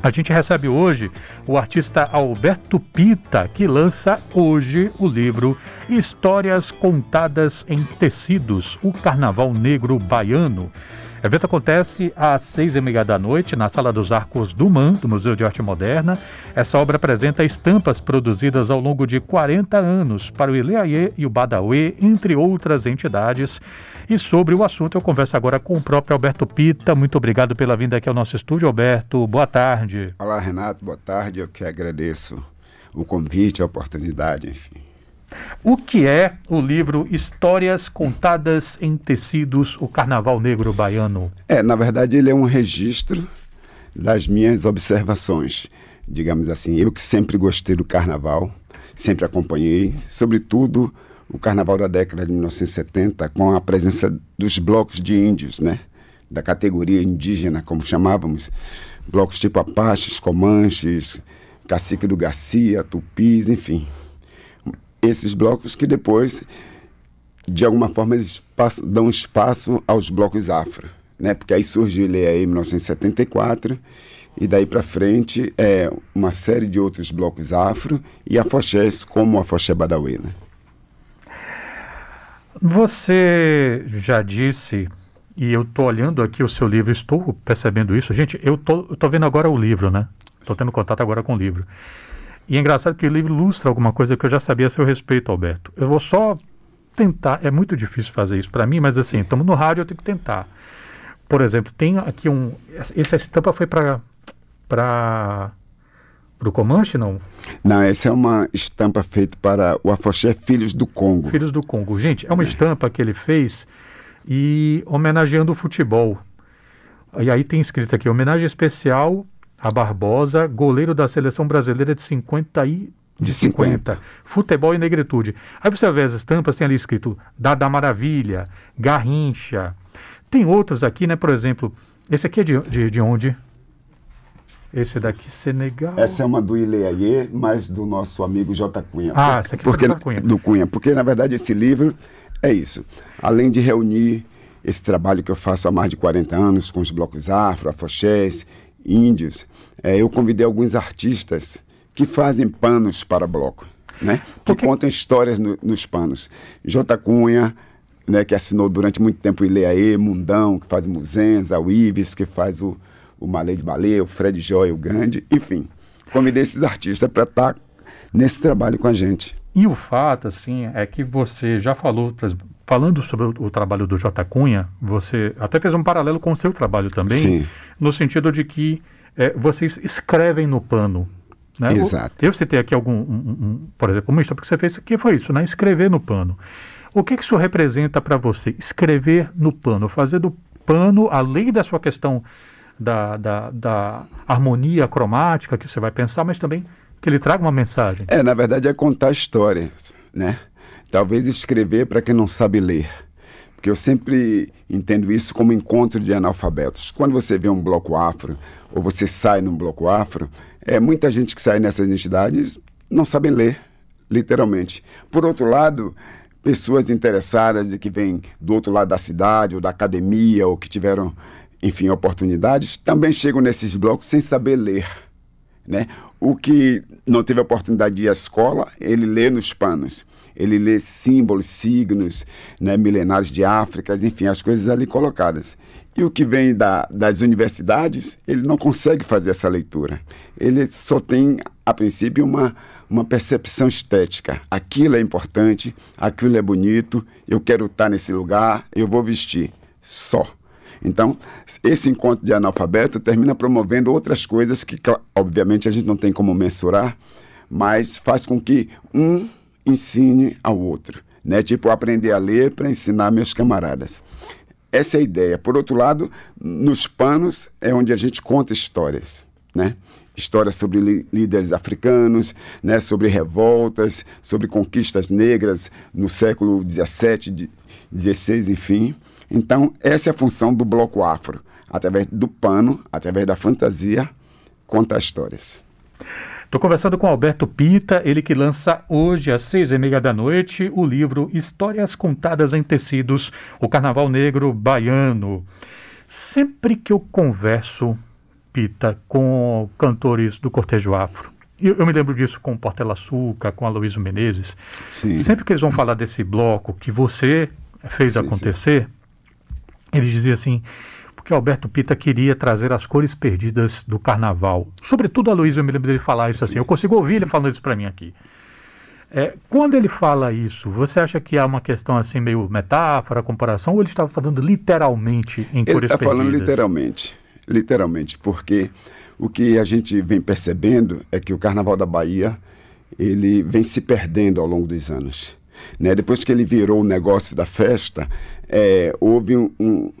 A gente recebe hoje o artista Alberto Pita, que lança hoje o livro Histórias Contadas em Tecidos, o Carnaval Negro Baiano. O evento acontece às seis e meia da noite na Sala dos Arcos do MAN, do Museu de Arte Moderna. Essa obra apresenta estampas produzidas ao longo de 40 anos para o Ileaie e o Badawi, entre outras entidades. E sobre o assunto eu converso agora com o próprio Alberto Pita. Muito obrigado pela vinda aqui ao nosso estúdio, Alberto. Boa tarde. Olá, Renato. Boa tarde. Eu que agradeço o convite, a oportunidade, enfim. O que é o livro Histórias Contadas em Tecidos, o Carnaval Negro Baiano? É, na verdade, ele é um registro das minhas observações. Digamos assim, eu que sempre gostei do carnaval, sempre acompanhei, sobretudo o carnaval da década de 1970, com a presença dos blocos de índios, né? Da categoria indígena, como chamávamos, blocos tipo Apaches, Comanches, Cacique do Garcia, Tupis, enfim esses blocos que depois, de alguma forma, eles passam, dão espaço aos blocos afro, né? Porque aí surgiu ele aí em 1974 e daí para frente é uma série de outros blocos afro e afoxés como a Afoxé Badawi, né? Você já disse, e eu estou olhando aqui o seu livro, estou percebendo isso. Gente, eu tô, tô vendo agora o livro, né? Estou tendo contato agora com o livro. E é engraçado que o livro ilustra alguma coisa que eu já sabia a seu respeito, Alberto. Eu vou só tentar, é muito difícil fazer isso para mim, mas assim, estamos no rádio, eu tenho que tentar. Por exemplo, tem aqui um. Essa estampa foi para. para. Para o Comanche, não? Não, essa é uma estampa feita para o Afoxé Filhos do Congo. Filhos do Congo. Gente, é uma estampa que ele fez e homenageando o futebol. E aí tem escrito aqui, homenagem especial a Barbosa, goleiro da seleção brasileira de 50 e de 50. 50. Futebol e negritude. Aí você vê as estampas, tem ali escrito Dada Maravilha, Garrincha. Tem outros aqui, né? Por exemplo, esse aqui é de, de, de onde? Esse daqui, Senegal. Essa é uma do Ileaie, mas do nosso amigo J. Cunha. Ah, essa aqui porque, é do Cunha. Do Cunha. Porque, na verdade, esse livro é isso. Além de reunir esse trabalho que eu faço há mais de 40 anos com os blocos afro, afoxés índios, é, eu convidei alguns artistas que fazem panos para bloco, né? Que contam histórias no, nos panos. J. Cunha, né, que assinou durante muito tempo o Ileaê, Mundão, que faz Muzenza, o Ives, que faz o, o Malê de Baleia, o Fred Joy, o Gandhi, enfim. Convidei esses artistas para estar tá nesse trabalho com a gente. E o fato, assim, é que você já falou, falando sobre o, o, trabalho do J. Cunha, você até fez um paralelo com o seu trabalho também, Sim. no sentido de que é, vocês escrevem no pano. Né? Exato. eu citei aqui algum, um, um, por exemplo, uma história que você fez, que foi isso, né? escrever no pano. O que, que isso representa para você? Escrever no pano, fazer do pano, além da sua questão da, da, da harmonia cromática que você vai pensar, mas também que ele traga uma mensagem. É, na verdade é contar histórias, né? Talvez escrever para quem não sabe ler. Porque eu sempre entendo isso como encontro de analfabetos. Quando você vê um bloco afro, ou você sai num bloco afro, é muita gente que sai nessas entidades não sabem ler, literalmente. Por outro lado, pessoas interessadas e que vêm do outro lado da cidade, ou da academia, ou que tiveram, enfim, oportunidades, também chegam nesses blocos sem saber ler. Né? O que não teve a oportunidade de ir à escola, ele lê nos panos. Ele lê símbolos, signos, né, milenares de África, enfim, as coisas ali colocadas. E o que vem da, das universidades, ele não consegue fazer essa leitura. Ele só tem, a princípio, uma, uma percepção estética. Aquilo é importante, aquilo é bonito, eu quero estar nesse lugar, eu vou vestir. Só. Então, esse encontro de analfabeto termina promovendo outras coisas que, obviamente, a gente não tem como mensurar, mas faz com que um ensine ao outro. Né? Tipo, aprender a ler para ensinar meus camaradas. Essa é a ideia. Por outro lado, nos panos é onde a gente conta histórias, né? Histórias sobre líderes africanos, né? sobre revoltas, sobre conquistas negras no século XVII, XVI, enfim. Então, essa é a função do bloco afro. Através do pano, através da fantasia, conta histórias. Estou conversando com Alberto Pita, ele que lança hoje às seis e meia da noite o livro Histórias Contadas em Tecidos, o Carnaval Negro Baiano. Sempre que eu converso, Pita, com cantores do cortejo afro. Eu, eu me lembro disso com Portela Açúcar, com Aloysio Menezes. Sim. Sempre que eles vão falar desse bloco que você fez Sim, acontecer, ele dizia assim, porque Alberto Pita queria trazer as cores perdidas do carnaval. Sobretudo a Luísa, eu me lembro dele falar isso assim. Eu consigo ouvir ele falando isso para mim aqui. É, quando ele fala isso, você acha que há uma questão assim, meio metáfora, comparação, ou ele estava falando literalmente em Ele cores está perdidas? falando literalmente. Literalmente, porque o que a gente vem percebendo é que o Carnaval da Bahia ele vem se perdendo ao longo dos anos. Né? Depois que ele virou o negócio da festa, é, houve um, um,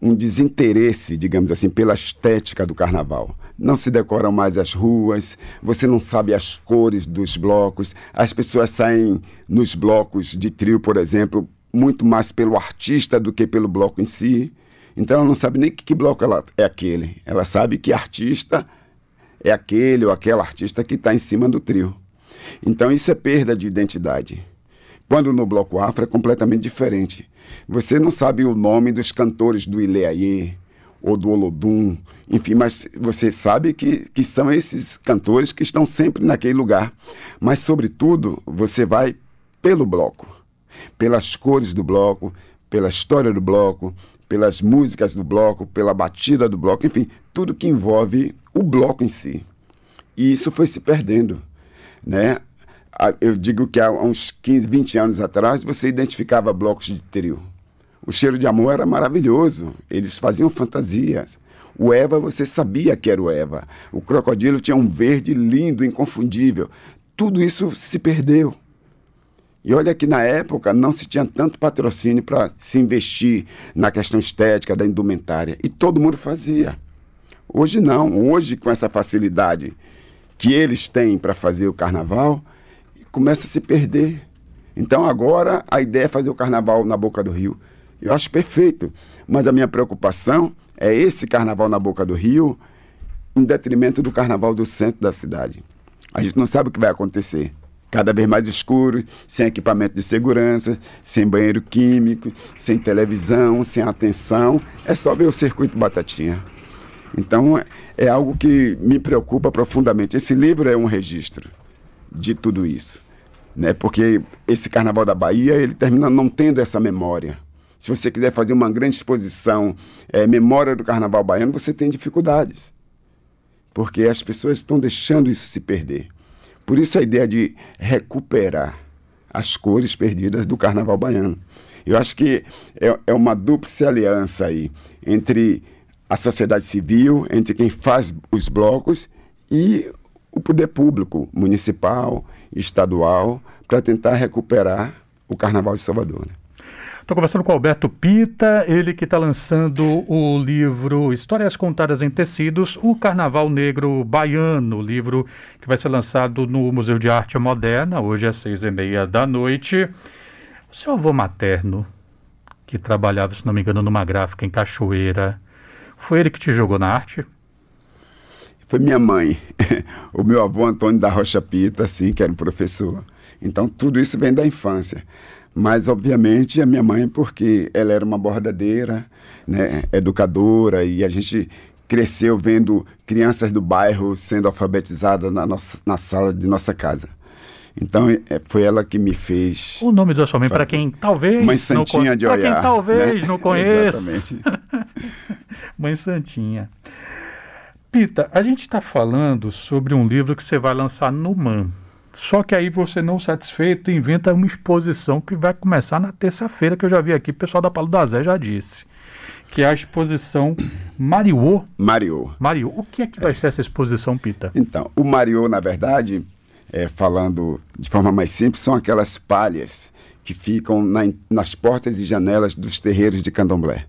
um desinteresse, digamos assim, pela estética do carnaval. Não se decoram mais as ruas, você não sabe as cores dos blocos, as pessoas saem nos blocos de trio, por exemplo, muito mais pelo artista do que pelo bloco em si. Então ela não sabe nem que, que bloco ela é aquele. Ela sabe que artista é aquele ou aquela artista que está em cima do trio. Então isso é perda de identidade. Quando no bloco afro é completamente diferente. Você não sabe o nome dos cantores do Ileaie ou do Olodum, enfim, mas você sabe que, que são esses cantores que estão sempre naquele lugar. Mas, sobretudo, você vai pelo bloco, pelas cores do bloco, pela história do bloco, pelas músicas do bloco, pela batida do bloco, enfim, tudo que envolve o bloco em si. E isso foi se perdendo, né? Eu digo que há uns 15, 20 anos atrás você identificava blocos de trio. O cheiro de amor era maravilhoso, eles faziam fantasias. O Eva, você sabia que era o Eva. O crocodilo tinha um verde lindo, inconfundível. Tudo isso se perdeu. E olha que na época não se tinha tanto patrocínio para se investir na questão estética da indumentária. E todo mundo fazia. Hoje não. Hoje, com essa facilidade que eles têm para fazer o carnaval, começa a se perder. Então agora a ideia é fazer o carnaval na boca do rio. Eu acho perfeito. Mas a minha preocupação é esse carnaval na boca do rio em detrimento do carnaval do centro da cidade. A gente não sabe o que vai acontecer cada vez mais escuro, sem equipamento de segurança, sem banheiro químico, sem televisão, sem atenção. É só ver o circuito Batatinha. Então, é algo que me preocupa profundamente. Esse livro é um registro de tudo isso. Né? Porque esse Carnaval da Bahia, ele termina não tendo essa memória. Se você quiser fazer uma grande exposição, é, memória do Carnaval Baiano, você tem dificuldades. Porque as pessoas estão deixando isso se perder. Por isso a ideia de recuperar as cores perdidas do carnaval baiano. Eu acho que é, é uma dúplice aliança aí entre a sociedade civil, entre quem faz os blocos e o poder público, municipal, estadual, para tentar recuperar o Carnaval de Salvador. Né? Estou conversando com Alberto Pita, ele que está lançando o livro Histórias Contadas em Tecidos, o Carnaval Negro Baiano, livro que vai ser lançado no Museu de Arte Moderna, hoje às seis e meia da noite. O seu avô materno, que trabalhava, se não me engano, numa gráfica em Cachoeira, foi ele que te jogou na arte? Foi minha mãe, o meu avô Antônio da Rocha Pita, assim, que era um professor. Então tudo isso vem da infância. Mas, obviamente, a minha mãe, porque ela era uma bordadeira, né, educadora, e a gente cresceu vendo crianças do bairro sendo alfabetizadas na, nossa, na sala de nossa casa. Então, é, foi ela que me fez. O nome da sua mãe, para quem talvez. Mãe Santinha não, de Olhar. Para quem talvez né? não conheça. Exatamente. mãe Santinha. Pita, a gente está falando sobre um livro que você vai lançar no MAN. Só que aí você não satisfeito inventa uma exposição que vai começar na terça-feira, que eu já vi aqui, o pessoal da Paulo da Zé já disse. Que é a exposição Mariô. Mariô. Mariô. O que é que vai é. ser essa exposição, Pita? Então, o Mariô, na verdade, é, falando de forma mais simples, são aquelas palhas que ficam na, nas portas e janelas dos terreiros de candomblé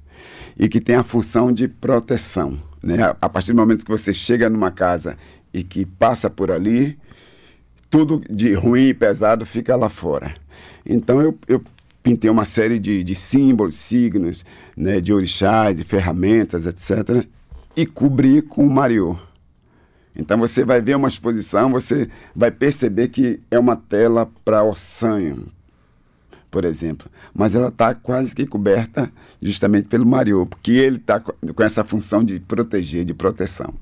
e que tem a função de proteção. Né? A, partir do momento que você chega numa casa e que passa por ali, tudo de ruim e pesado fica lá fora. Então eu, eu pintei uma série de, de símbolos, signos, né, de orixás, de ferramentas, etc. E cobri com o Mariô. Então você vai ver uma exposição, você vai perceber que é uma tela para ossanho, por exemplo. Mas ela está quase que coberta justamente pelo Mariô, porque ele está com essa função de proteger, de proteção.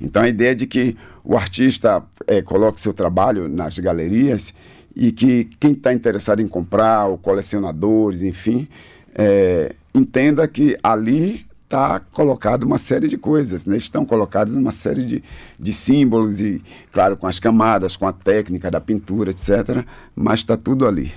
Então a ideia de que o artista é, coloque seu trabalho nas galerias e que quem está interessado em comprar, ou colecionadores, enfim, é, entenda que ali está colocado uma série de coisas, né? estão colocadas uma série de, de símbolos e, claro, com as camadas, com a técnica da pintura, etc. Mas está tudo ali.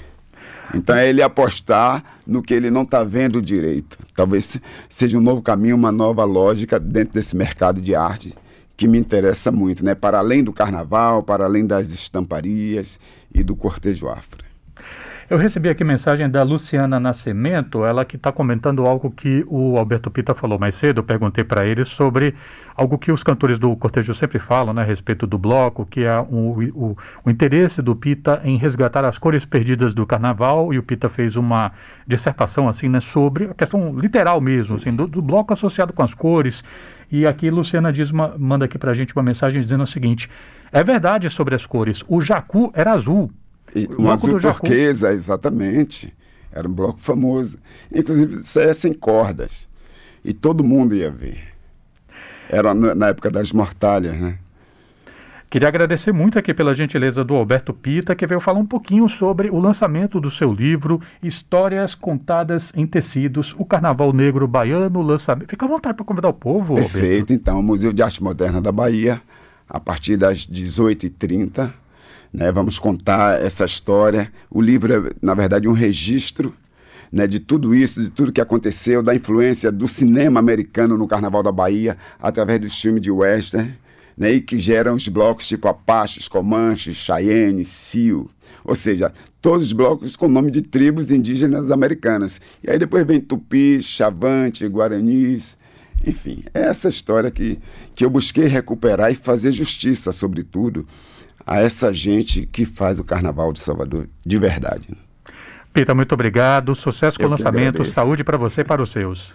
Então é ele apostar no que ele não está vendo direito. Talvez seja um novo caminho, uma nova lógica dentro desse mercado de arte que me interessa muito, né? Para além do carnaval, para além das estamparias e do cortejo afro. Eu recebi aqui mensagem da Luciana Nascimento, ela que está comentando algo que o Alberto Pita falou mais cedo. Eu perguntei para ele sobre algo que os cantores do cortejo sempre falam, né, a respeito do bloco, que é o, o, o interesse do Pita em resgatar as cores perdidas do carnaval. E o Pita fez uma dissertação assim, né, sobre a questão literal mesmo, assim, do, do, bloco associado com as cores. E aqui Luciana diz uma, manda aqui para a gente uma mensagem dizendo o seguinte: é verdade sobre as cores. O jacu era azul e, um azul turquesa, exatamente. Era um bloco famoso. Inclusive, é sem cordas. E todo mundo ia ver. Era na época das mortalhas, né? Queria agradecer muito aqui pela gentileza do Alberto Pita, que veio falar um pouquinho sobre o lançamento do seu livro Histórias Contadas em Tecidos, o Carnaval Negro Baiano, lançamento. Fica à vontade para convidar o povo, Perfeito, Alberto. então, o Museu de Arte Moderna da Bahia, a partir das 18h30, né? Vamos contar essa história. O livro é, na verdade, um registro né, de tudo isso, de tudo que aconteceu, da influência do cinema americano no Carnaval da Bahia, através dos filmes de western, né, e que geram os blocos tipo Apaches, Comanches, Cheyenne, Sioux, ou seja, todos os blocos com nome de tribos indígenas americanas. E aí depois vem Tupis, Chavante, Guaranis, enfim, é essa história que, que eu busquei recuperar e fazer justiça, sobretudo, a essa gente que faz o Carnaval de Salvador de verdade. Pita, muito obrigado. Sucesso com o lançamento. Saúde para você e para os seus.